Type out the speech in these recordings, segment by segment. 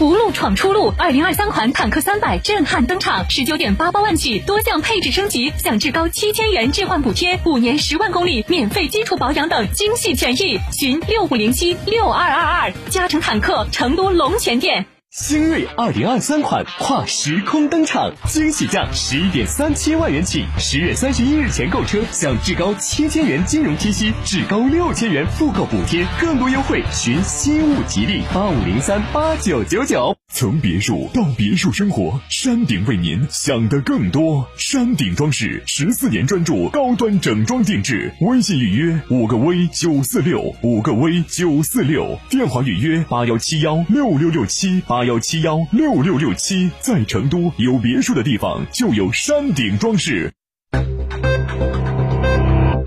无路闯出路，二零二三款坦克三百震撼登场，十九点八八万起，多项配置升级，享至高七千元置换补贴，五年十万公里免费基础保养等精细权益。寻六五零七六二二二，加成坦克成都龙泉店。星瑞二零二三款跨时空登场，惊喜价十一点三七万元起，十月三十一日前购车享至高七千元金融贴息，至高六千元复购补贴，更多优惠寻新物吉利八五零三八九九九。从别墅到别墅生活，山顶为您想得更多。山顶装饰十四年专注高端整装定制，微信预约五个 V 九四六五个 V 九四六，电话预约八幺七幺六六六七八幺七幺六六六七。在成都有别墅的地方就有山顶装饰。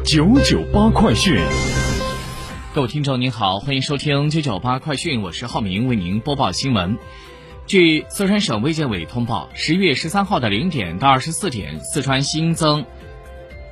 九九八快讯。各位听众您好，欢迎收听九九八快讯，我是浩明，为您播报新闻。据四川省卫健委通报，十月十三号的零点到二十四点，四川新增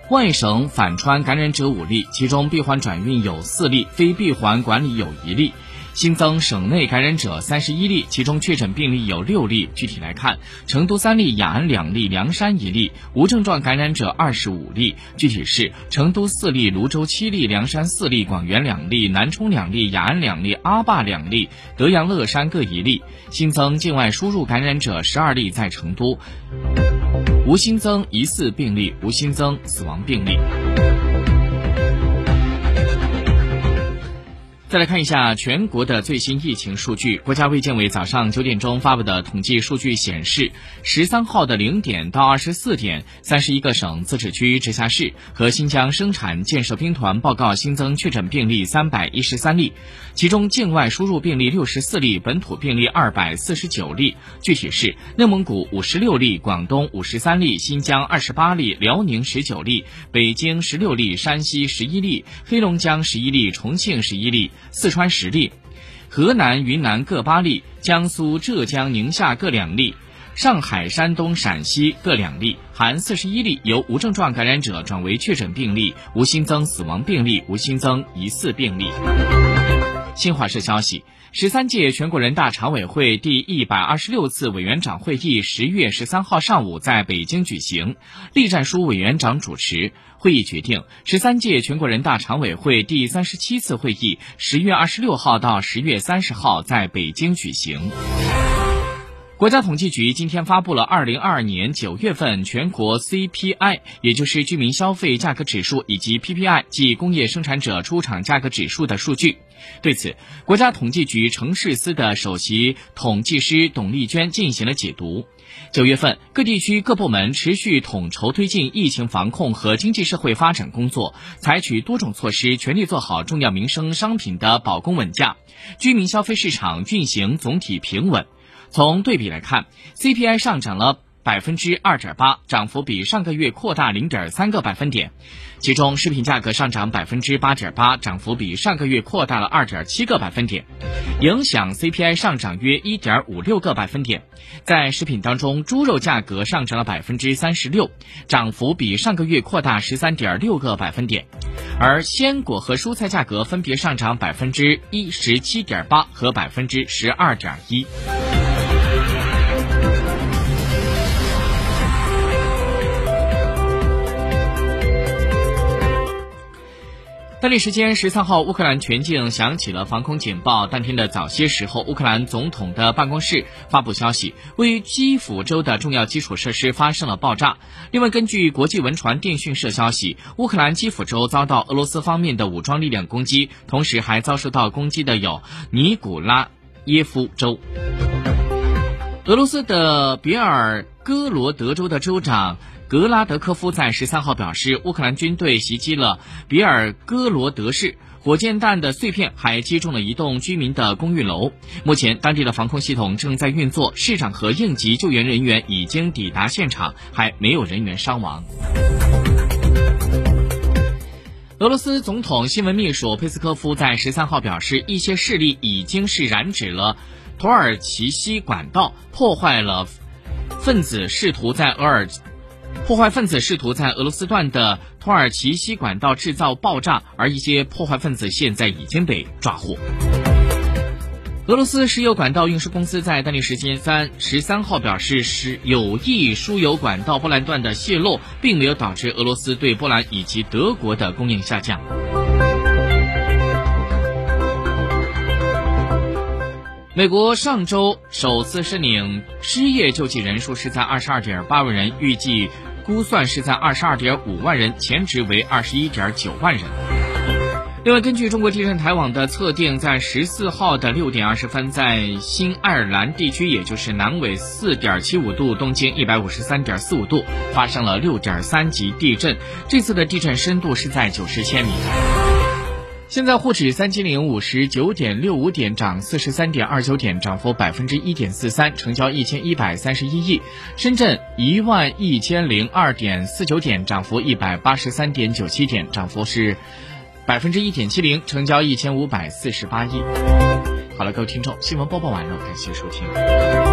外省返川感染者五例，其中闭环转运有四例，非闭环管理有一例。新增省内感染者三十一例，其中确诊病例有六例。具体来看，成都三例，雅安两例，凉山一例；无症状感染者二十五例，具体是成都四例，泸州七例，凉山四例，广元两例，南充两例，雅安两例，阿坝两例，德阳、乐山各一例。新增境外输入感染者十二例，在成都，无新增疑似病例，无新增死亡病例。再来看一下全国的最新疫情数据。国家卫健委早上九点钟发布的统计数据显示，十三号的零点到二十四点，三十一个省、自治区、直辖市和新疆生产建设兵团报告新增确诊病例三百一十三例，其中境外输入病例六十四例，本土病例二百四十九例。具体是内蒙古五十六例，广东五十三例，新疆二十八例，辽宁十九例，北京十六例，山西十一例，黑龙江十一例，重庆十一例。四川十例，河南、云南各八例，江苏、浙江、宁夏各两例，上海、山东、陕西各两例，含四十一例由无症状感染者转为确诊病例，无新增死亡病例，无新增疑似病例。新华社消息。十三届全国人大常委会第一百二十六次委员长会议十月十三号上午在北京举行，栗战书委员长主持。会议决定，十三届全国人大常委会第三十七次会议十月二十六号到十月三十号在北京举行。国家统计局今天发布了二零二二年九月份全国 CPI，也就是居民消费价格指数以及 PPI，即工业生产者出厂价格指数的数据。对此，国家统计局城市司的首席统计师董丽娟进行了解读。九月份，各地区各部门持续统筹推进疫情防控和经济社会发展工作，采取多种措施，全力做好重要民生商品的保供稳价，居民消费市场运行总体平稳。从对比来看，CPI 上涨了百分之二点八，涨幅比上个月扩大零点三个百分点。其中，食品价格上涨百分之八点八，涨幅比上个月扩大了二点七个百分点，影响 CPI 上涨约一点五六个百分点。在食品当中，猪肉价格上涨了百分之三十六，涨幅比上个月扩大十三点六个百分点，而鲜果和蔬菜价格分别上涨百分之一十七点八和百分之十二点一。当地时间十三号，乌克兰全境响起了防空警报。当天的早些时候，乌克兰总统的办公室发布消息，位于基辅州的重要基础设施发生了爆炸。另外，根据国际文传电讯社消息，乌克兰基辅州遭到俄罗斯方面的武装力量攻击，同时还遭受到攻击的有尼古拉耶夫州。俄罗斯的别尔哥罗德州的州长。格拉德科夫在十三号表示，乌克兰军队袭击了比尔哥罗德市，火箭弹的碎片还击中了一栋居民的公寓楼。目前，当地的防空系统正在运作，市长和应急救援人员已经抵达现场，还没有人员伤亡。俄罗斯总统新闻秘书佩斯科夫在十三号表示，一些势力已经是染指了土耳其西管道，破坏了分子试图在俄尔。破坏分子试图在俄罗斯段的土耳其西管道制造爆炸，而一些破坏分子现在已经被抓获。俄罗斯石油管道运输公司在当地时间三十三号表示，是有意输油管道波兰段的泄漏，并没有导致俄罗斯对波兰以及德国的供应下降。美国上周首次申领失业救济人数是在二十二点八万人，预计估算是在二十二点五万人，前值为二十一点九万人。另外，根据中国地震台网的测定，在十四号的六点二十分，在新爱尔兰地区，也就是南纬四点七五度、东经一百五十三点四五度，发生了六点三级地震。这次的地震深度是在九十千米。现在沪指三千零五十九点六五点涨四十三点二九点，涨幅百分之一点四三，成交一千一百三十一亿。深圳一万一千零二点四九点，涨幅一百八十三点九七点，涨幅是百分之一点七零，成交一千五百四十八亿。好了，各位听众，新闻播报完了，感谢收听。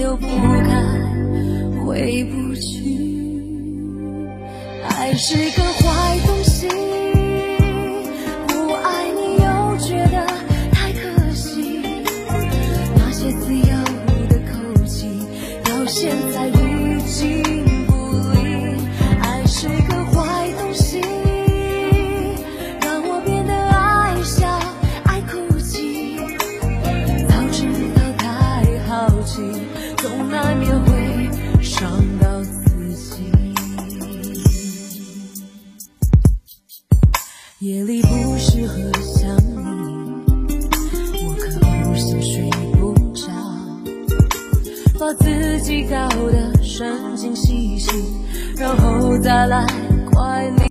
又不敢，回不去。爱是个坏东西，不爱你又觉得太可惜。那些自由的口气，到现在已经。夜里不适合想你，我可不想睡不着，把自己搞得神经兮兮，然后再来怪你。